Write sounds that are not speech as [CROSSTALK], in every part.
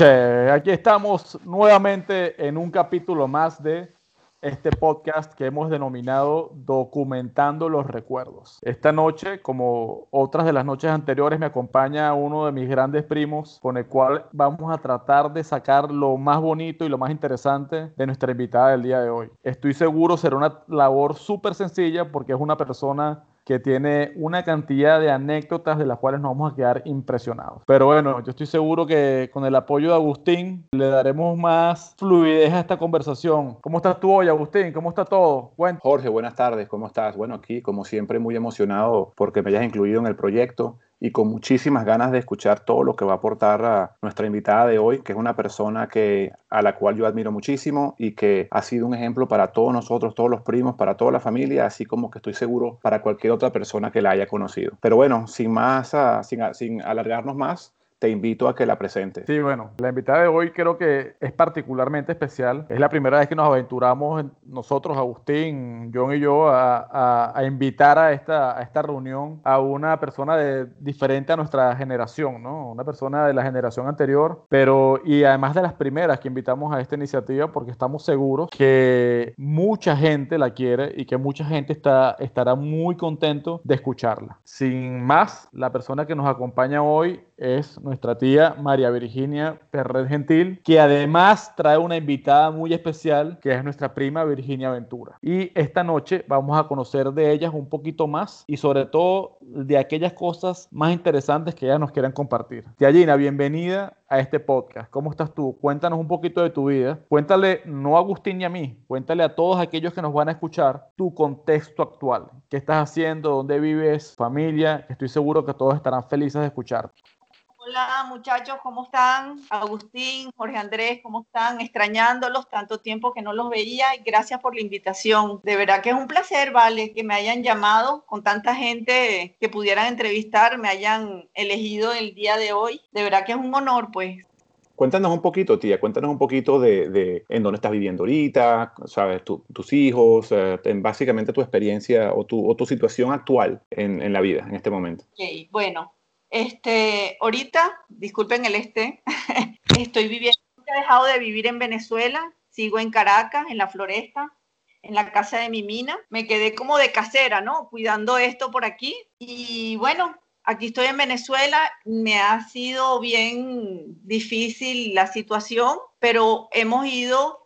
Aquí estamos nuevamente en un capítulo más de este podcast que hemos denominado Documentando los Recuerdos. Esta noche, como otras de las noches anteriores, me acompaña uno de mis grandes primos con el cual vamos a tratar de sacar lo más bonito y lo más interesante de nuestra invitada del día de hoy. Estoy seguro será una labor súper sencilla porque es una persona que tiene una cantidad de anécdotas de las cuales nos vamos a quedar impresionados. Pero bueno, yo estoy seguro que con el apoyo de Agustín le daremos más fluidez a esta conversación. ¿Cómo estás tú hoy, Agustín? ¿Cómo está todo? Bueno. Jorge, buenas tardes, ¿cómo estás? Bueno, aquí como siempre muy emocionado porque me hayas incluido en el proyecto y con muchísimas ganas de escuchar todo lo que va a aportar a nuestra invitada de hoy, que es una persona que, a la cual yo admiro muchísimo y que ha sido un ejemplo para todos nosotros, todos los primos, para toda la familia, así como que estoy seguro para cualquier otra persona que la haya conocido. Pero bueno, sin más, ah, sin, sin alargarnos más, te invito a que la presentes. Sí, bueno, la invitada de hoy creo que es particularmente especial. Es la primera vez que nos aventuramos nosotros, Agustín, John y yo, a, invitar a esta, a esta reunión a una persona de, diferente a nuestra generación, ¿no? Una persona de la generación anterior, pero y además de las primeras que invitamos a esta iniciativa porque estamos seguros que mucha gente la quiere y que mucha gente está, estará muy contento de escucharla. Sin más, la persona que nos acompaña hoy es nuestra tía María Virginia Perret Gentil, que además trae una invitada muy especial, que es nuestra prima Virginia Ventura. Y esta noche vamos a conocer de ellas un poquito más y sobre todo de aquellas cosas más interesantes que ellas nos quieran compartir. Tía Gina, bienvenida a este podcast. ¿Cómo estás tú? Cuéntanos un poquito de tu vida. Cuéntale, no a Agustín ni a mí, cuéntale a todos aquellos que nos van a escuchar tu contexto actual. ¿Qué estás haciendo? ¿Dónde vives? ¿Familia? Estoy seguro que todos estarán felices de escuchar. Hola muchachos, ¿cómo están? Agustín, Jorge Andrés, ¿cómo están? Extrañándolos, tanto tiempo que no los veía y gracias por la invitación. De verdad que es un placer, vale, que me hayan llamado con tanta gente que pudieran entrevistar, me hayan elegido el día de hoy. De verdad que es un honor, pues. Cuéntanos un poquito, tía, cuéntanos un poquito de, en dónde estás viviendo ahorita, sabes, tus hijos, eh, básicamente tu experiencia o tu, o tu situación actual en, en, la vida en este momento. Bueno, este, ahorita, disculpen el este, [LAUGHS] estoy viviendo, he dejado de vivir en Venezuela, sigo en Caracas, en la floresta, en la casa de mi mina. Me quedé como de casera, ¿no? Cuidando esto por aquí. Y bueno, aquí estoy en Venezuela. Me ha sido bien difícil la situación, pero hemos ido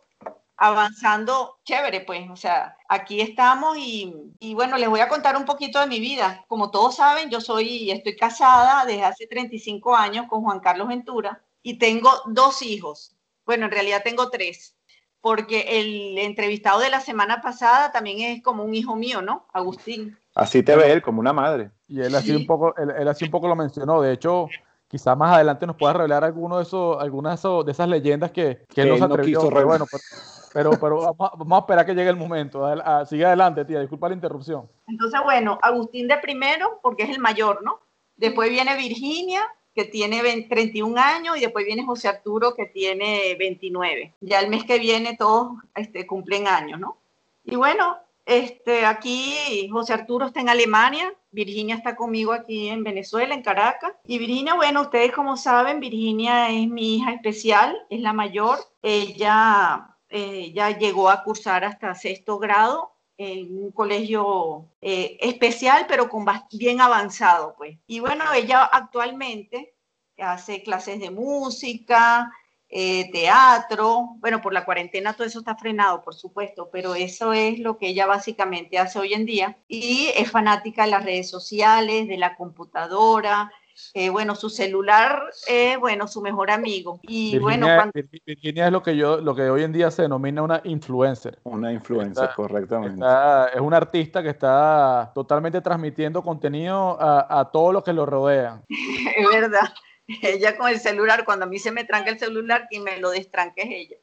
avanzando chévere, pues, o sea, aquí estamos y, y, bueno, les voy a contar un poquito de mi vida. Como todos saben, yo soy, estoy casada desde hace 35 años con Juan Carlos Ventura y tengo dos hijos. Bueno, en realidad tengo tres, porque el entrevistado de la semana pasada también es como un hijo mío, ¿no? Agustín. Así te ve él, como una madre. Y él así un poco, él, así un poco lo mencionó. De hecho, quizás más adelante nos pueda revelar alguno de esos, algunas de, esas leyendas que, que, él no quiso bueno, pero, pero vamos, a esperar que llegue el momento. sigue adelante, tía, disculpa la interrupción. Entonces, bueno, Agustín de primero, porque es el mayor, ¿no? Después viene Virginia, que tiene 31 años, y después viene José Arturo, que tiene 29. Ya el mes que viene todos este, cumplen años, ¿no? Y bueno, este, aquí José Arturo está en Alemania, Virginia está conmigo aquí en Venezuela, en Caracas. Y Virginia, bueno, ustedes como saben, Virginia es mi hija especial, es la mayor. Ella eh, ya llegó a cursar hasta sexto grado en un colegio eh, especial, pero con bien avanzado, pues. Y bueno, ella actualmente hace clases de música, eh, teatro, bueno, por la cuarentena todo eso está frenado, por supuesto, pero eso es lo que ella básicamente hace hoy en día. Y es fanática de las redes sociales, de la computadora, eh, bueno, su celular es, bueno, su mejor amigo. Y bueno, Virginia es lo que yo, lo que hoy en día se denomina una influencer. Una influencer, correctamente. es un artista que está totalmente transmitiendo contenido a, a todos los que lo rodean. [LAUGHS] es verdad. [LAUGHS] Ella con el celular, cuando a mí se me tranca el celular, quien me lo destranque es ella.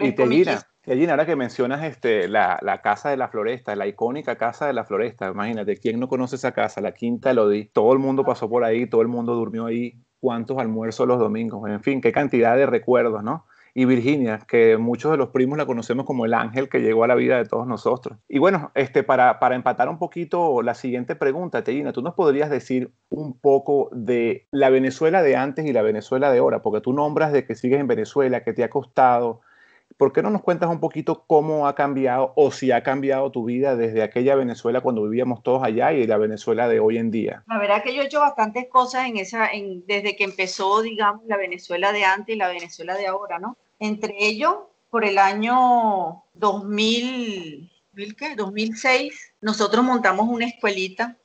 y te mira, Gallina, ahora que mencionas este, la, la, Casa de la Floresta, la icónica Casa de la Floresta, imagínate, ¿quién no conoce esa casa? La Quinta Lodi. Todo el mundo pasó por ahí, todo el mundo durmió ahí. ¿Cuántos almuerzos los domingos? En fin, qué cantidad de recuerdos, ¿no? Y Virginia, que muchos de los primos la conocemos como el ángel que llegó a la vida de todos nosotros. Y bueno, este, para, para empatar un poquito la siguiente pregunta, Tellina, ¿tú nos podrías decir un poco de la Venezuela de antes y la Venezuela de ahora? Porque tú nombras de que sigues en Venezuela, que te ha costado. ¿Por qué no nos cuentas un poquito cómo ha cambiado o si ha cambiado tu vida desde aquella Venezuela cuando vivíamos todos allá y la Venezuela de hoy en día? La verdad que yo he hecho bastantes cosas en esa, en, desde que empezó, digamos, la Venezuela de antes y la Venezuela de ahora, ¿no? Entre ellos, por el año 2000, ¿qué? 2006, nosotros montamos una escuelita.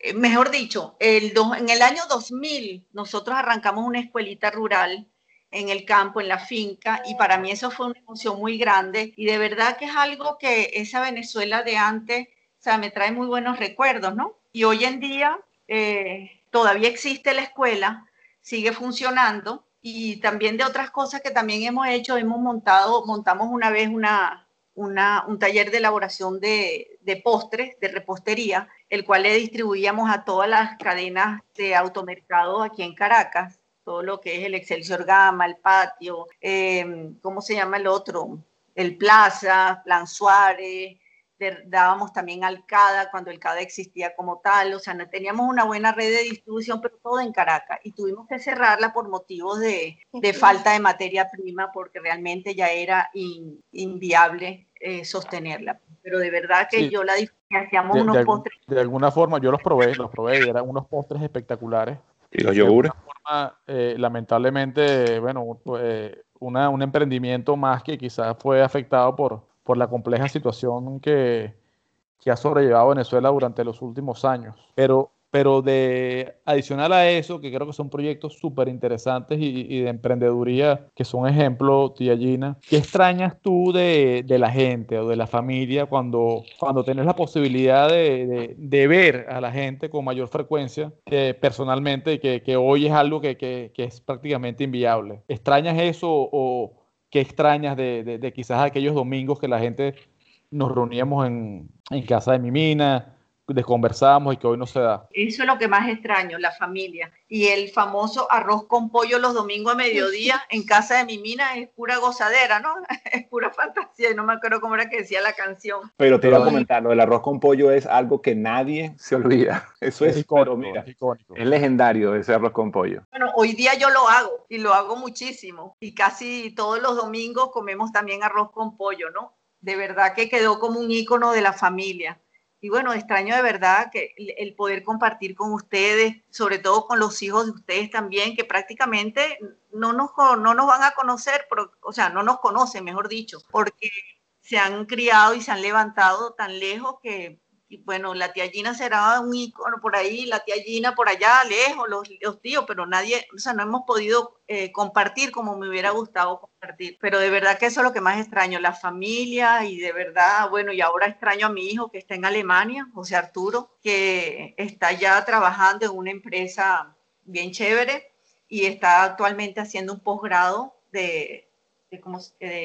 Eh, mejor dicho, el en el año 2000 nosotros arrancamos una escuelita rural en el campo, en la finca, y para mí eso fue una emoción muy grande y de verdad que es algo que esa Venezuela de antes, o sea, me trae muy buenos recuerdos, ¿no? Y hoy en día eh, todavía existe la escuela, sigue funcionando y también de otras cosas que también hemos hecho, hemos montado, montamos una vez una, una, un taller de elaboración de, de, postres, de repostería, el cual le distribuíamos a todas las cadenas de automercado aquí en Caracas, todo lo que es el Excelsior Gama, el patio, eh, ¿cómo se llama el otro? El Plaza, Plan Suárez, dábamos también al CADA cuando el CADA existía como tal, o sea, no teníamos una buena red de distribución, pero todo en Caracas, y tuvimos que cerrarla por motivos de, de falta de materia prima, porque realmente ya era inviable eh, sostenerla. Pero de verdad que yo la hacíamos unos postres. De alguna forma, yo los probé, los probé, y eran unos postres espectaculares. ¿Y los yogures? Eh, lamentablemente, bueno, eh, una, un emprendimiento más que quizás fue afectado por, por la compleja situación que, que ha sobrellevado Venezuela durante los últimos años. Pero pero de adicional a eso, que creo que son proyectos súper interesantes y, de emprendeduría que son ejemplo, tía Gina, ¿qué extrañas tú de, de, la gente o de la familia cuando, cuando tenés la posibilidad de, de, ver a la gente con mayor frecuencia eh, personalmente que, que, hoy es algo que, que, que, es prácticamente inviable? ¿Extrañas eso o qué extrañas de, quizás aquellos domingos que la gente nos reuníamos en, en casa de mi mina? Conversábamos y que hoy no se da. Eso es lo que más extraño, la familia. Y el famoso arroz con pollo los domingos a mediodía [LAUGHS] en casa de mi mina es pura gozadera, ¿no? [LAUGHS] Es pura fantasía y no me acuerdo cómo era que decía la canción. Pero te iba a comentar, lo del arroz con pollo es algo que nadie se olvida. [LAUGHS] Eso es, mira, es legendario ese arroz con pollo. Bueno, hoy día yo lo hago y lo hago muchísimo y casi todos los domingos comemos también arroz con pollo, ¿no? De verdad que quedó como un ícono de la familia y bueno, extraño de verdad que el poder compartir con ustedes, sobre todo con los hijos de ustedes también, que prácticamente no nos, no nos van a conocer, o sea, no nos conocen, mejor dicho, porque se han criado y se han levantado tan lejos que y bueno, la tía Gina será un ícono por ahí, la tía Gina por allá, lejos, los, los tíos, pero nadie, o sea, no hemos podido eh, compartir como me hubiera gustado compartir. Pero de verdad que eso es lo que más extraño, la familia y de verdad, bueno, y ahora extraño a mi hijo que está en Alemania, José Arturo, que está ya trabajando en una empresa bien chévere y está actualmente haciendo un posgrado de, de, ¿cómo,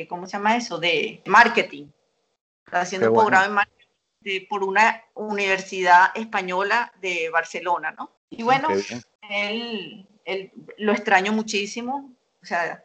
¿cómo, se llama eso? De marketing. Está haciendo un posgrado en marketing por una universidad española de Barcelona, ¿no? Y bueno, él, él, lo extraño muchísimo, o sea,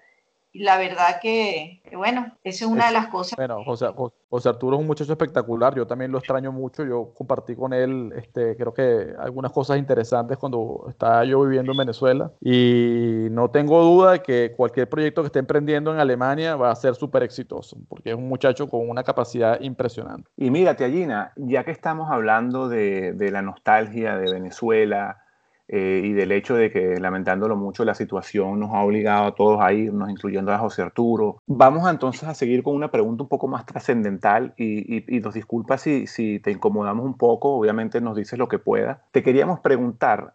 la verdad que, bueno, esa es una de las cosas. Bueno, José, José, Arturo es un muchacho espectacular, yo también lo extraño mucho, yo compartí con él, este, creo que algunas cosas interesantes cuando estaba yo viviendo en Venezuela y no tengo duda de que cualquier proyecto que esté emprendiendo en Alemania va a ser súper exitoso, porque es un muchacho con una capacidad impresionante. Y mira, Tiagina, ya que estamos hablando de, de la nostalgia de Venezuela, eh, y del hecho de que, lamentándolo mucho, la situación nos ha obligado a todos a irnos, incluyendo a José Arturo. Vamos entonces a seguir con una pregunta un poco más trascendental y, y, nos disculpas si, si te incomodamos un poco, obviamente nos dices lo que pueda. Te queríamos preguntar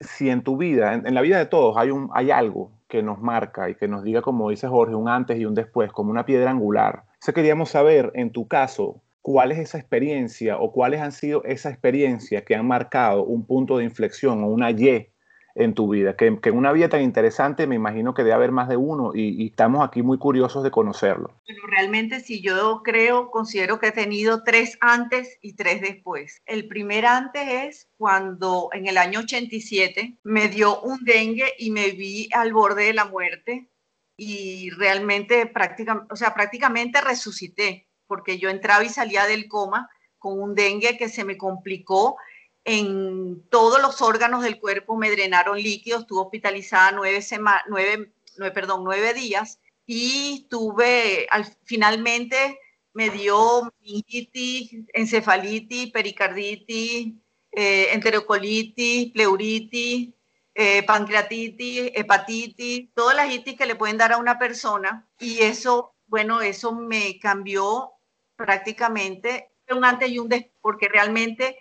si en tu vida, en, la vida de todos, hay, un, hay algo que nos marca y que nos diga, como dice Jorge, un antes y un después, como una piedra angular. Eso queríamos saber, en tu caso, cuál es esa experiencia o cuáles han sido esas experiencias que han marcado un punto de inflexión o una Y en tu vida, que, en una vida tan interesante me imagino que debe haber más de uno y, estamos aquí muy curiosos de conocerlo. Pero realmente si yo creo, considero que he tenido tres antes y tres después. El primer antes es cuando en el año 87 me dio un dengue y me vi al borde de la muerte y realmente prácticamente, o sea, prácticamente resucité, porque yo entraba y salía del coma con un dengue que se me complicó en todos los órganos del cuerpo, me drenaron líquidos, estuve hospitalizada nueve, nueve, nueve, perdón, nueve días y tuve, al, finalmente me dio meningitis, encefalitis, pericarditis, eh, enterocolitis, pleuritis, eh, pancreatitis, hepatitis, todas las itis que le pueden dar a una persona. Y eso, bueno, eso me cambió prácticamente un antes y un después, porque realmente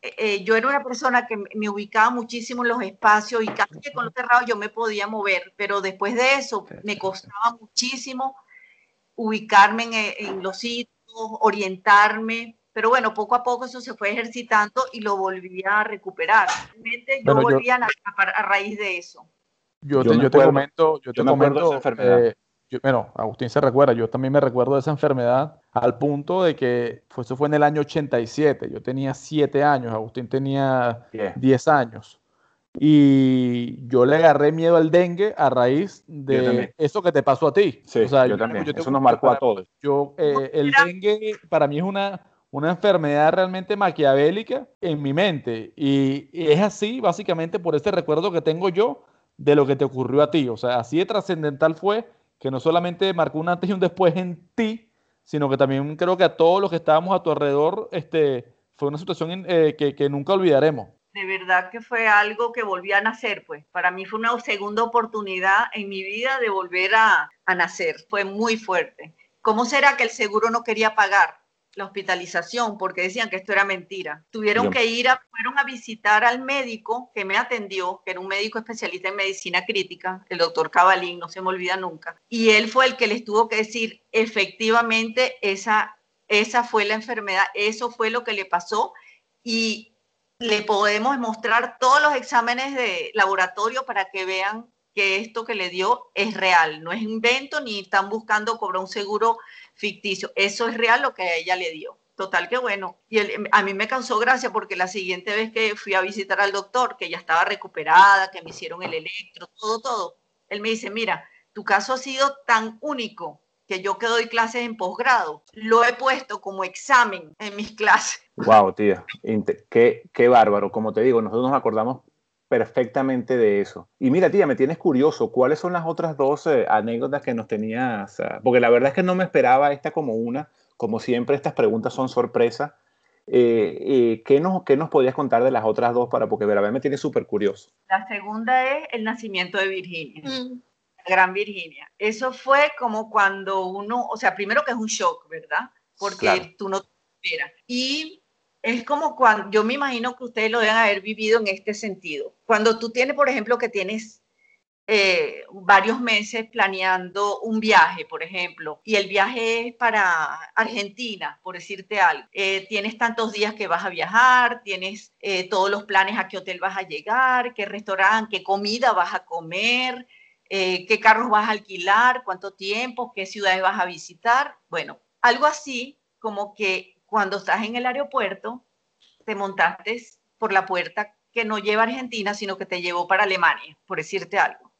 eh, yo era una persona que me ubicaba muchísimo en los espacios y casi que con los cerrados yo me podía mover, pero después de eso me costaba muchísimo ubicarme en, los sitios, orientarme, pero bueno, poco a poco eso se fue ejercitando y lo volví a recuperar. Realmente yo volví a, a, raíz de eso. Yo te, yo te comento, yo te comento, eh, bueno, Agustín se recuerda, yo también me recuerdo de esa enfermedad al punto de que fue, eso fue en el año 87, yo tenía 7 años, Agustín tenía 10 años. Y yo le agarré miedo al dengue a raíz de eso que te pasó a ti. Sí, yo, también. eso nos marcó a todos. Yo, eh, el dengue para mí es una, una enfermedad realmente maquiavélica en mi mente. Y, es así, básicamente, por este recuerdo que tengo yo de lo que te ocurrió a ti. O sea, así de trascendental fue que no solamente marcó un antes y un después en ti, sino que también creo que a todos los que estábamos a tu alrededor, este, fue una situación eh, que, que nunca olvidaremos. De verdad que fue algo que volví a nacer, pues. Para mí fue una segunda oportunidad en mi vida de volver a, nacer, fue muy fuerte. ¿Cómo será que el seguro no quería pagar la hospitalización porque decían que esto era mentira? Tuvieron que ir, a, fueron a visitar al médico que me atendió, que era un médico especialista en medicina crítica, el doctor Cabalín, no se me olvida nunca, y él fue el que les tuvo que decir, efectivamente, esa, esa fue la enfermedad, eso fue lo que le pasó y le podemos mostrar todos los exámenes de laboratorio para que vean que esto que le dio es real, no es invento ni están buscando cobrar un seguro ficticio, eso es real lo que ella le dio. Total que bueno, y a mí me causó gracia porque la siguiente vez que fui a visitar al doctor, que ya estaba recuperada, que me hicieron el electro, todo, todo, él me dice, mira, tu caso ha sido tan único que yo que doy clases en posgrado, lo he puesto como examen en mis [LAUGHS] clases. Wow, tía, qué, qué bárbaro. Como te digo, nosotros nos acordamos perfectamente de eso. Y mira, tía, me tienes curioso, ¿cuáles son las otras dos eh, anécdotas que nos tenías? porque la verdad es que no me esperaba esta como una, como siempre estas preguntas son sorpresa. Eh, eh, ¿qué, nos, ¿Qué nos podías contar de las otras dos para, porque verdad me tiene súper curioso? La segunda es el nacimiento de Virginia. Mm. Gran Virginia. Eso fue como cuando uno, o sea, primero que es un shock, ¿verdad? Porque tú no te esperas. Y es como cuando, yo me imagino que ustedes lo deben haber vivido en este sentido. Cuando tú tienes, por ejemplo, que tienes eh, varios meses planeando un viaje, por ejemplo, y el viaje es para Argentina, por decirte algo. Eh, tienes tantos días que vas a viajar, tienes eh, todos los planes a qué hotel vas a llegar, qué restaurante, qué comida vas a comer, qué carros vas a alquilar, cuánto tiempo, qué ciudades vas a visitar. Bueno, algo así como que cuando estás en el aeropuerto, te montaste por la puerta que no lleva a Argentina, sino que te llevó para Alemania, por decirte algo.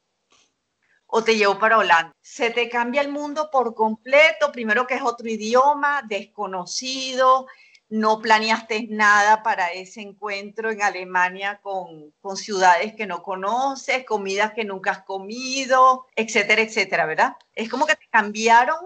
O te llevó para Holanda. Se te cambia el mundo por completo, primero que es otro idioma, desconocido, no planeaste nada para ese encuentro en Alemania con, ciudades que no conoces, comidas que nunca has comido, etcétera, etcétera, ¿verdad? Es como que te cambiaron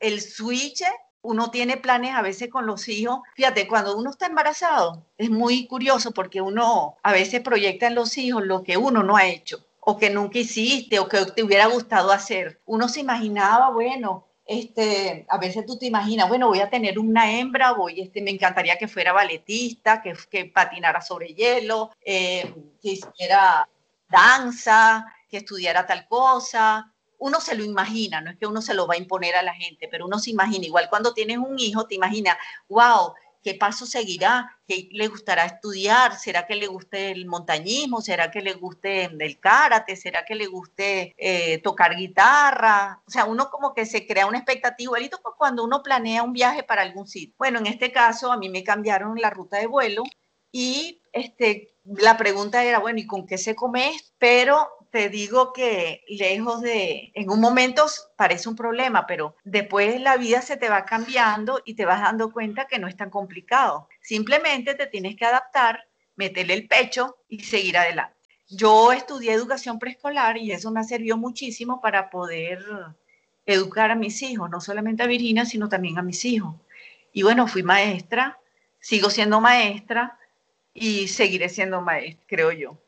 el switch. Uno tiene planes a veces con los hijos. Fíjate, cuando uno está embarazado, es muy curioso porque uno a veces proyecta en los hijos lo que uno no ha hecho o que nunca hiciste o que te hubiera gustado hacer. Uno se imaginaba, bueno, este, a veces tú te imaginas, bueno, voy a tener una hembra, voy, este, me encantaría que fuera balletista, que, que patinara sobre hielo, eh, que hiciera danza, que estudiara tal cosa. Uno se lo imagina, no es que uno se lo va a imponer a la gente, pero uno se imagina, igual cuando tienes un hijo, te imaginas, wow, ¿Qué paso seguirá? ¿Qué le gustará estudiar? ¿Será que le guste el montañismo? ¿Será que le guste el karate? ¿Será que le guste eh, tocar guitarra? O sea, uno como que se crea una expectativa, igualito cuando uno planea un viaje para algún sitio. Bueno, en este caso a mí me cambiaron la ruta de vuelo y este, la pregunta era, bueno, ¿y con qué se come? Pero te digo que lejos de, en un momento parece un problema, pero después la vida se te va cambiando y te vas dando cuenta que no es tan complicado. Simplemente te tienes que adaptar, meterle el pecho y seguir adelante. Yo estudié educación preescolar y eso me sirvió muchísimo para poder educar a mis hijos, no solamente a Virginia, sino también a mis hijos. Y bueno, fui maestra, sigo siendo maestra y seguiré siendo maestra, creo yo.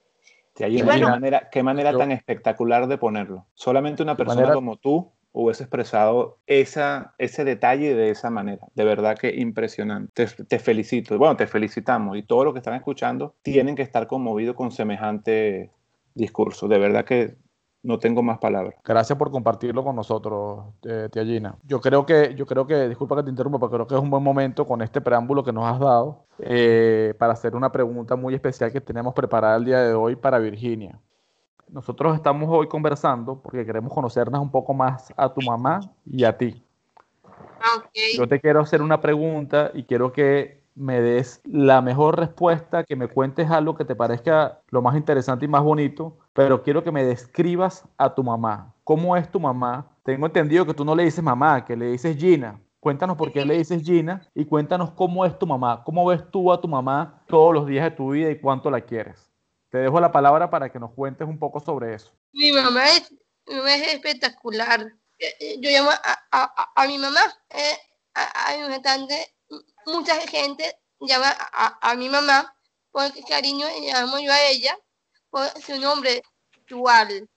¿Qué manera, qué manera tan espectacular de ponerlo. Solamente una persona como tú hubiese expresado esa, ese detalle de esa manera. De verdad que impresionante. Te, te, felicito. Bueno, te felicitamos. Y todos los que están escuchando tienen que estar conmovidos con semejante discurso. De verdad que no tengo más palabras. Gracias por compartirlo con nosotros, eh, tía Gina. Yo creo que, yo creo que, disculpa que te interrumpa, pero creo que es un buen momento con este preámbulo que nos has dado eh, para hacer una pregunta muy especial que tenemos preparada el día de hoy para Virginia. Nosotros estamos hoy conversando porque queremos conocernos un poco más a tu mamá y a ti. Okay. Yo te quiero hacer una pregunta y quiero que me des la mejor respuesta, que me cuentes algo que te parezca lo más interesante y más bonito, pero quiero que me describas a tu mamá. ¿Cómo es tu mamá? Tengo entendido que tú no le dices mamá, que le dices Gina. Cuéntanos por qué le [LAUGHS] dices Gina y cuéntanos cómo es tu mamá. ¿Cómo ves tú a tu mamá todos los días de tu vida y cuánto la quieres? Te dejo la palabra para que nos cuentes un poco sobre eso. Mi mamá es, espectacular. Eh, eh, yo llamo a, mi mamá, eh, a, mi mucha gente llama a, mi mamá por cariño llamo yo a ella por su nombre actual,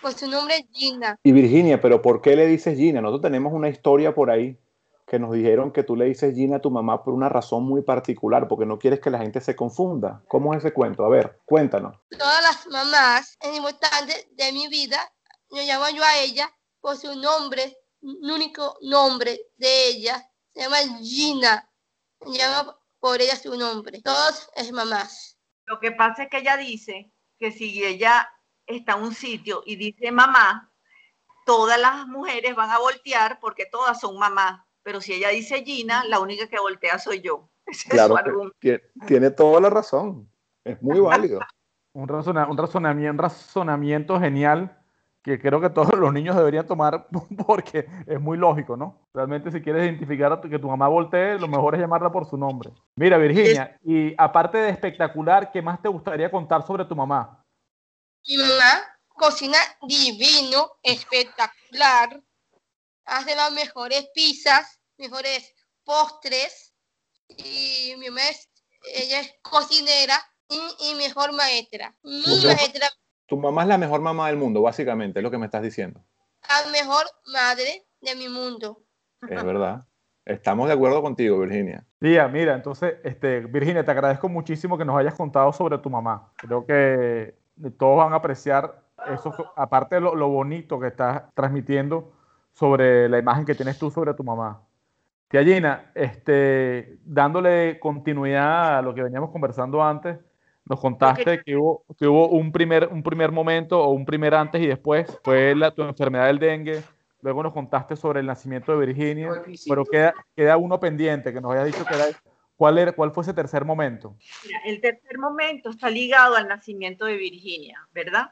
por su nombre Gina. Y Virginia, pero ¿por qué le dices Gina? Nosotros tenemos una historia por ahí que nos dijeron que tú le dices Gina a tu mamá por una razón muy particular, porque no quieres que la gente se confunda. ¿Cómo es ese cuento? A ver, cuéntanos. Todas las mamás es importante de mi vida, yo llamo yo a ella por su nombre, el único nombre de ella, se llama Gina llama por ella su nombre. Todos es mamás. Lo que pasa es que ella dice que si ella está en un sitio y dice mamá, todas las mujeres van a voltear porque todas son mamás. Pero si ella dice Gina, la única que voltea soy yo. claro, tiene, toda la razón. Es muy válido. [LAUGHS] un, un razonamiento genial que creo que todos [LAUGHS] los niños deberían tomar [LAUGHS] porque es muy lógico, ¿no? Realmente si quieres identificar a que tu mamá voltee, lo mejor es llamarla por su nombre. Mira, Virginia, y aparte de espectacular, ¿qué más te gustaría contar sobre tu mamá? Mi mamá cocina divino, espectacular, hace las mejores pizzas, mejores postres, y mi mamá es, ella es cocinera y, mejor maestra. Mi maestra tu mamá es la mejor mamá del mundo, básicamente, es lo que me estás diciendo. La mejor madre de mi mundo. Es verdad. Estamos de acuerdo contigo, Virginia. Tía, mira, entonces, este, Virginia, te agradezco muchísimo que nos hayas contado sobre tu mamá. Creo que todos van a apreciar eso, aparte de lo, lo bonito que estás transmitiendo sobre la imagen que tienes tú sobre tu mamá. Tía Gina, este, dándole continuidad a lo que veníamos conversando antes, nos contaste que hubo, que hubo un, primer, un primer momento o un primer antes y después, fue la, tu enfermedad del dengue. Luego nos contaste sobre el nacimiento de Virginia, pero queda, queda uno pendiente que nos haya dicho que era, ¿cuál, era, cuál fue ese tercer momento. El tercer momento está ligado al nacimiento de Virginia, ¿verdad?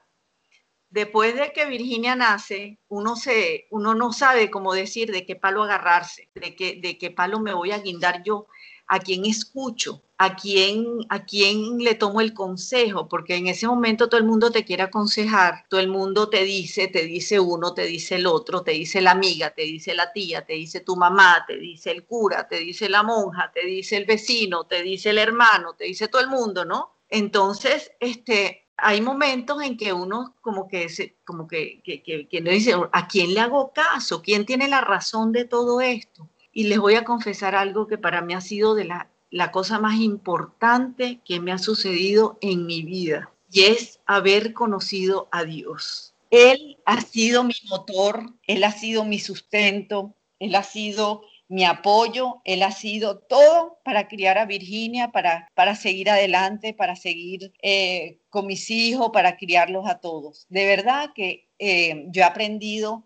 Después de que Virginia nace, uno, se, uno no sabe cómo decir de qué palo agarrarse, de qué, de qué palo me voy a guindar yo a quién escucho, a quién, a quién le tomo el consejo, porque en ese momento todo el mundo te quiere aconsejar, todo el mundo te dice, te dice uno, te dice el otro, te dice la amiga, te dice la tía, te dice tu mamá, te dice el cura, te dice la monja, te dice el vecino, te dice el hermano, te dice todo el mundo, ¿no? Entonces, este, hay momentos en que uno como que, se, como que, que, que, que dice, ¿a quién le hago caso? ¿Quién tiene la razón de todo esto? Y les voy a confesar algo que para mí ha sido de la, la cosa más importante que me ha sucedido en mi vida, y es haber conocido a Dios. Él ha sido mi motor, Él ha sido mi sustento, Él ha sido mi apoyo, Él ha sido todo para criar a Virginia, para, para seguir adelante, para seguir eh, con mis hijos, para criarlos a todos. De verdad que eh, yo he aprendido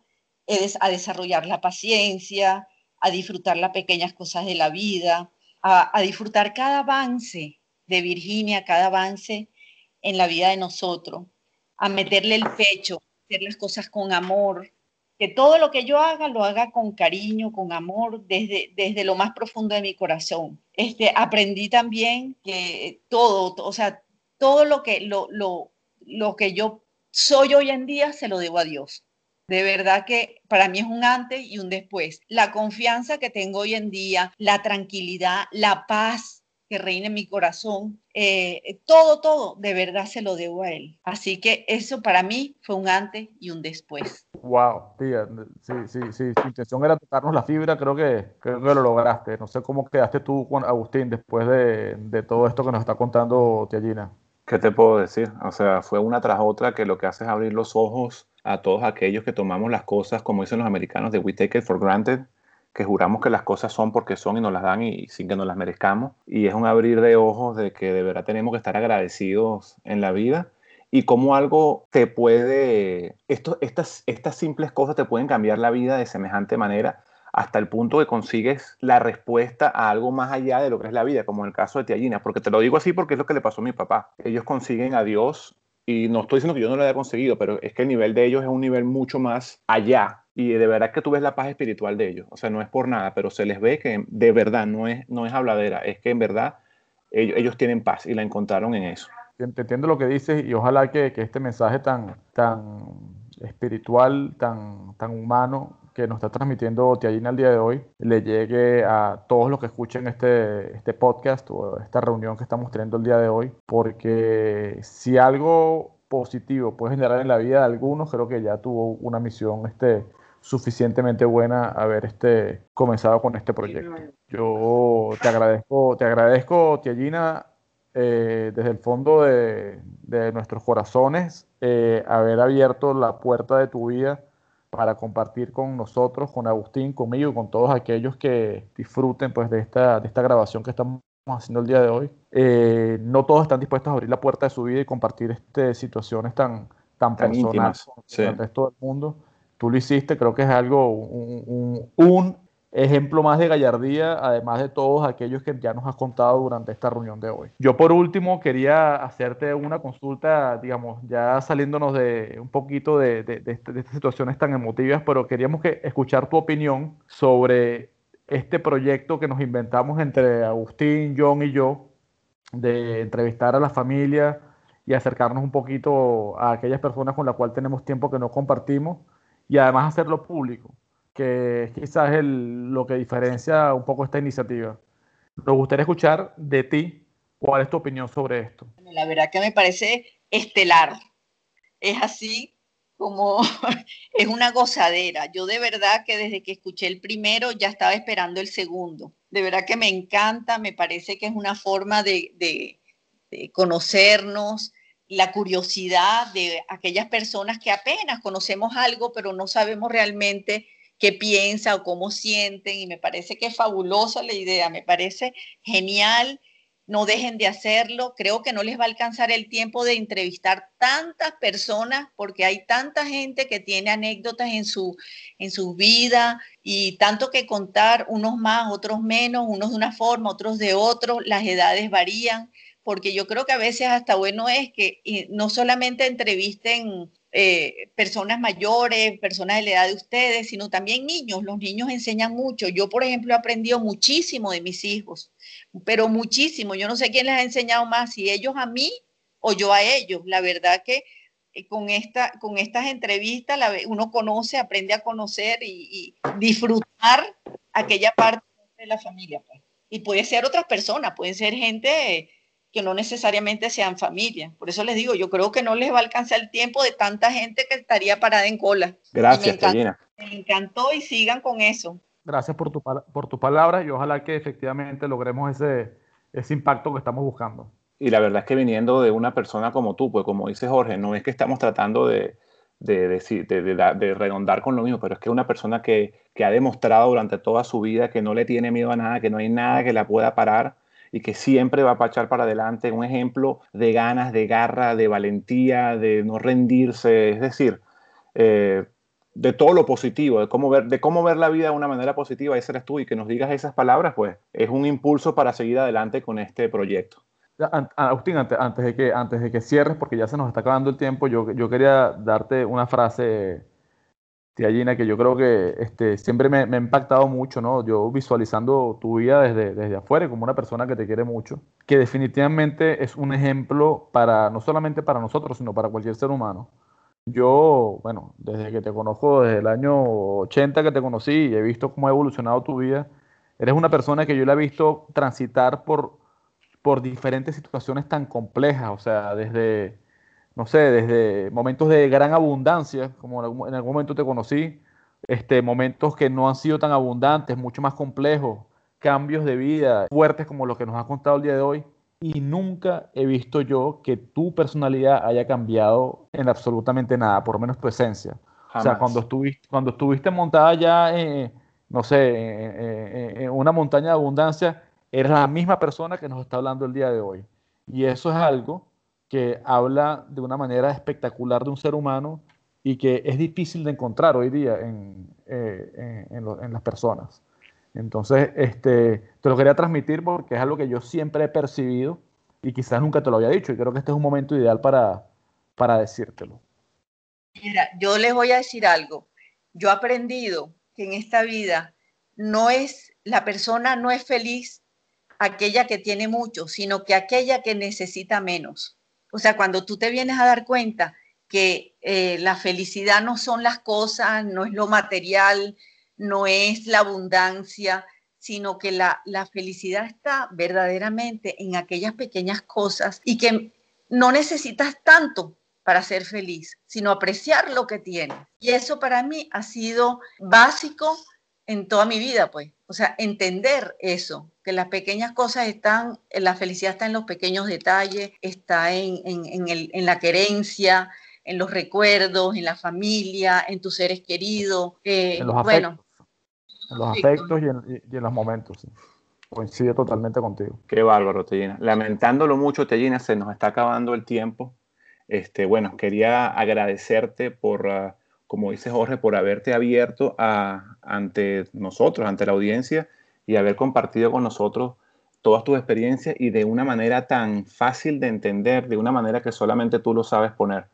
a desarrollar la paciencia, a disfrutar las pequeñas cosas de la vida, a, disfrutar cada avance de Virginia, cada avance en la vida de nosotros, a meterle el pecho, hacer las cosas con amor, que todo lo que yo haga lo haga con cariño, con amor, desde, desde lo más profundo de mi corazón. Este, aprendí también que todo, o sea, todo lo que, lo, lo, lo que yo soy hoy en día se lo debo a Dios. De verdad que para mí es un antes y un después. La confianza que tengo hoy en día, la tranquilidad, la paz que reina en mi corazón, eh, todo, todo, de verdad se lo debo a él. Así que eso para mí fue un antes y un después. Wow, tía, sí, sí, sí, su intención era tocarnos la fibra, creo que, creo que lo lograste. No sé cómo quedaste tú, Agustín, después de, de todo esto que nos está contando Tía Gina. ¿Qué te puedo decir? O sea, fue una tras otra que lo que hace es abrir los ojos a todos aquellos que tomamos las cosas, como dicen los americanos, de we take it for granted, que juramos que las cosas son porque son y nos las dan y, sin que nos las merezcamos. Y es un abrir de ojos de que de verdad tenemos que estar agradecidos en la vida y cómo algo te puede, esto, estas, estas simples cosas te pueden cambiar la vida de semejante manera hasta el punto que consigues la respuesta a algo más allá de lo que es la vida, como el caso de Tiagina, porque te lo digo así porque es lo que le pasó a mi papá. Ellos consiguen a Dios y no estoy diciendo que yo no lo haya conseguido, pero es que el nivel de ellos es un nivel mucho más allá y de verdad que tú ves la paz espiritual de ellos. O sea, no es por nada, pero se les ve que de verdad no es, no es habladera, es que en verdad ellos, ellos tienen paz y la encontraron en eso. Entiendo lo que dices y ojalá que, que, este mensaje tan, tan espiritual, tan, tan humano que nos está transmitiendo Tiagina el día de hoy le llegue a todos los que escuchen este, este podcast o esta reunión que estamos teniendo el día de hoy, porque si algo positivo puede generar en la vida de algunos, creo que ya tuvo una misión este, suficientemente buena haber este, comenzado con este proyecto. Yo te agradezco, te agradezco, Tiagina, eh, desde el fondo de, de nuestros corazones, eh, haber abierto la puerta de tu vida para compartir con nosotros, con Agustín, conmigo y con todos aquellos que disfruten pues, de, esta, de esta grabación que estamos haciendo el día de hoy. Eh, no todos están dispuestos a abrir la puerta de su vida y compartir este, situaciones tan, tan, personales con el resto del mundo. Tú lo hiciste, creo que es algo, un, un, ejemplo más de gallardía, además de todos aquellos que ya nos has contado durante esta reunión de hoy. Yo por último quería hacerte una consulta, digamos, ya saliéndonos de un poquito de, de, de, de estas situaciones tan emotivas, pero queríamos que escuchar tu opinión sobre este proyecto que nos inventamos entre Agustín, John y yo, de entrevistar a la familia y acercarnos un poquito a aquellas personas con las cuales tenemos tiempo que no compartimos y además hacerlo público, que quizás el, lo que diferencia un poco esta iniciativa. Nos gustaría escuchar de ti cuál es tu opinión sobre esto. La verdad que me parece estelar. Es así como [LAUGHS] es una gozadera. Yo de verdad que desde que escuché el primero ya estaba esperando el segundo. De verdad que me encanta, me parece que es una forma de, de, de conocernos, la curiosidad de aquellas personas que apenas conocemos algo, pero no sabemos realmente qué piensa o cómo sienten. Y me parece que es fabulosa la idea, me parece genial no dejen de hacerlo. Creo que no les va a alcanzar el tiempo de entrevistar tantas personas porque hay tanta gente que tiene anécdotas en su, en su vida y tanto que contar, unos más, otros menos, unos de una forma, otros de otro, las edades varían, porque yo creo que a veces hasta bueno es que no solamente entrevisten eh, personas mayores, personas de la edad de ustedes, sino también niños. Los niños enseñan mucho. Yo, por ejemplo, he aprendido muchísimo de mis hijos pero muchísimo. Yo no sé quién les ha enseñado más, si ellos a mí o yo a ellos. La verdad que eh, con, esta, con estas entrevistas uno conoce, aprende a conocer y, y, disfrutar aquella parte de la familia. Pues. Y puede ser otras personas, pueden ser gente que no necesariamente sean familia. Por eso les digo, yo creo que no les va a alcanzar el tiempo de tanta gente que estaría parada en cola. Gracias, me encantó, me encantó y sigan con eso. Gracias por tu, por tu palabra y ojalá que efectivamente logremos ese, ese impacto que estamos buscando. Y la verdad es que viniendo de una persona como tú, pues como dice Jorge, no es que estamos tratando de, de, de, de, de redondar con lo mismo, pero es que una persona que, que, ha demostrado durante toda su vida que no le tiene miedo a nada, que no hay nada que la pueda parar y que siempre va a echar para adelante, un ejemplo de ganas, de garra, de valentía, de no rendirse, es decir, eh, de todo lo positivo, de cómo ver, de cómo ver la vida de una manera positiva, ese eres tú, y que nos digas esas palabras, pues es un impulso para seguir adelante con este proyecto. Agustín, antes, antes, de que, antes de que cierres, porque ya se nos está acabando el tiempo, yo, yo quería darte una frase, tía Gina, que yo creo que este, siempre me, ha impactado mucho, ¿no? Yo visualizando tu vida desde, desde afuera, como una persona que te quiere mucho, que definitivamente es un ejemplo para, no solamente para nosotros, sino para cualquier ser humano. Yo, bueno, desde que te conozco, desde el año 80 que te conocí y he visto cómo ha evolucionado tu vida, eres una persona que yo la he visto transitar por por diferentes situaciones tan complejas, o sea, desde, no sé, desde momentos de gran abundancia, como en algún momento te conocí, este, momentos que no han sido tan abundantes, mucho más complejos, cambios de vida fuertes como los que nos has contado el día de hoy, y nunca he visto yo que tu personalidad haya cambiado en absolutamente nada, por lo menos tu esencia. O sea, cuando estuviste, cuando estuviste montada ya, en, no sé, en una montaña de abundancia, eres la misma persona que nos está hablando el día de hoy. Y eso es algo que habla de una manera espectacular de un ser humano y que es difícil de encontrar hoy día en, eh, en, las personas. Entonces, este, te lo quería transmitir porque es algo que yo siempre he percibido y quizás nunca te lo había dicho y creo que este es un momento ideal para, para decírtelo. Mira, yo les voy a decir algo. Yo he aprendido que en esta vida no es, la persona no es feliz aquella que tiene mucho, sino que aquella que necesita menos. O sea, cuando tú te vienes a dar cuenta que eh, la felicidad no son las cosas, no es lo material, no es la abundancia, sino que la, la felicidad está verdaderamente en aquellas pequeñas cosas y que no necesitas tanto para ser feliz, sino apreciar lo que tienes. Y eso para mí ha sido básico en toda mi vida, pues. O sea, entender eso, que las pequeñas cosas están, la felicidad está en los pequeños detalles, está en, en, la querencia, en los recuerdos, en la familia, en tus seres queridos. Eh, en los afectos, bueno, en los afectos y en, los momentos. Coincide totalmente contigo. Qué bárbaro, Tellina. Lamentándolo mucho, Tellina, se nos está acabando el tiempo. Este, bueno, quería agradecerte por... Ah, como dice Jorge, por haberte abierto ante nosotros, ante la audiencia y haber compartido con nosotros todas tus experiencias y de una manera tan fácil de entender, de una manera que solamente tú lo sabes poner.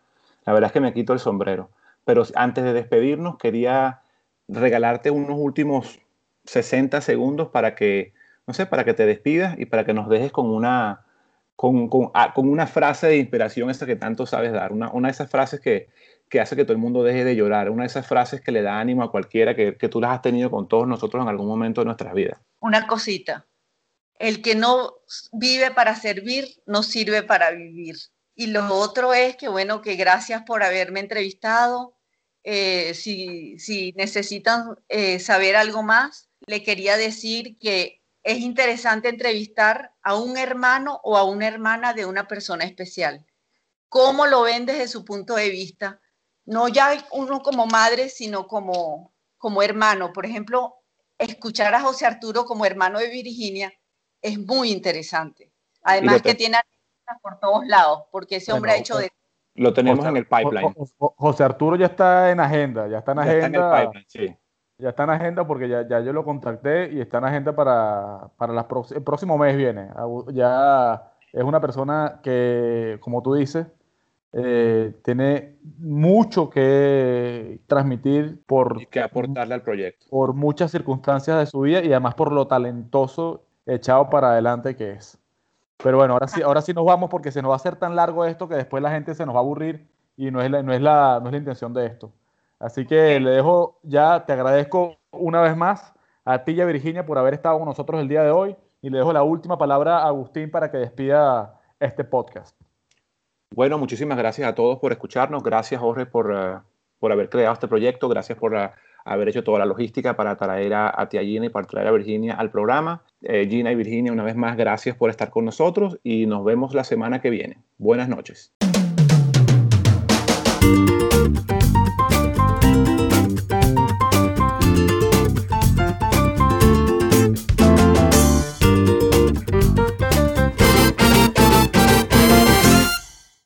La verdad es que me quito el sombrero. Pero antes de despedirnos, quería regalarte unos últimos 60 segundos para que, no sé, para que te despidas y para que nos dejes con una, con, con, ah, una frase de inspiración esa que tanto sabes dar, una, una de esas frases que, que hace que todo el mundo deje de llorar. Una de esas frases que le da ánimo a cualquiera que, que tú las has tenido con todos nosotros en algún momento de nuestras vidas. Una cosita. El que no vive para servir, no sirve para vivir. Y lo otro es que, bueno, que gracias por haberme entrevistado. Eh, si, si, necesitan eh, saber algo más, le quería decir que es interesante entrevistar a un hermano o a una hermana de una persona especial. ¿Cómo lo ven desde su punto de vista? No ya uno como madre, sino como, como hermano. Por ejemplo, escuchar a José Arturo como hermano de Virginia es muy interesante. Además que tiene por todos lados, porque ese hombre ha hecho de... Lo tenemos en el pipeline. José Arturo ya está en agenda, ya está en agenda. Está en el pipeline, sí. Ya está en agenda porque ya, ya yo lo contacté y está en agenda para, para el próximo mes viene. Ya es una persona que, como tú dices, eh, tiene mucho que transmitir por... Y que aportarle al proyecto. Por muchas circunstancias de su vida y además por lo talentoso echado para adelante que es. Pero bueno, ahora sí, ahora sí nos vamos porque se nos va a hacer tan largo esto que después la gente se nos va a aburrir y no es la, no es la, no es la intención de esto. Así que le dejo ya, te agradezco una vez más a ti y a Virginia por haber estado con nosotros el día de hoy y le dejo la última palabra a Agustín para que despida este podcast. Bueno, muchísimas gracias a todos por escucharnos. Gracias, Jorge, por, eh, por haber creado este proyecto. Gracias por uh, haber hecho toda la logística para traer a, a Tia Gina y para traer a Virginia al programa. Eh, Gina y Virginia, una vez más, gracias por estar con nosotros y nos vemos la semana que viene. Buenas noches.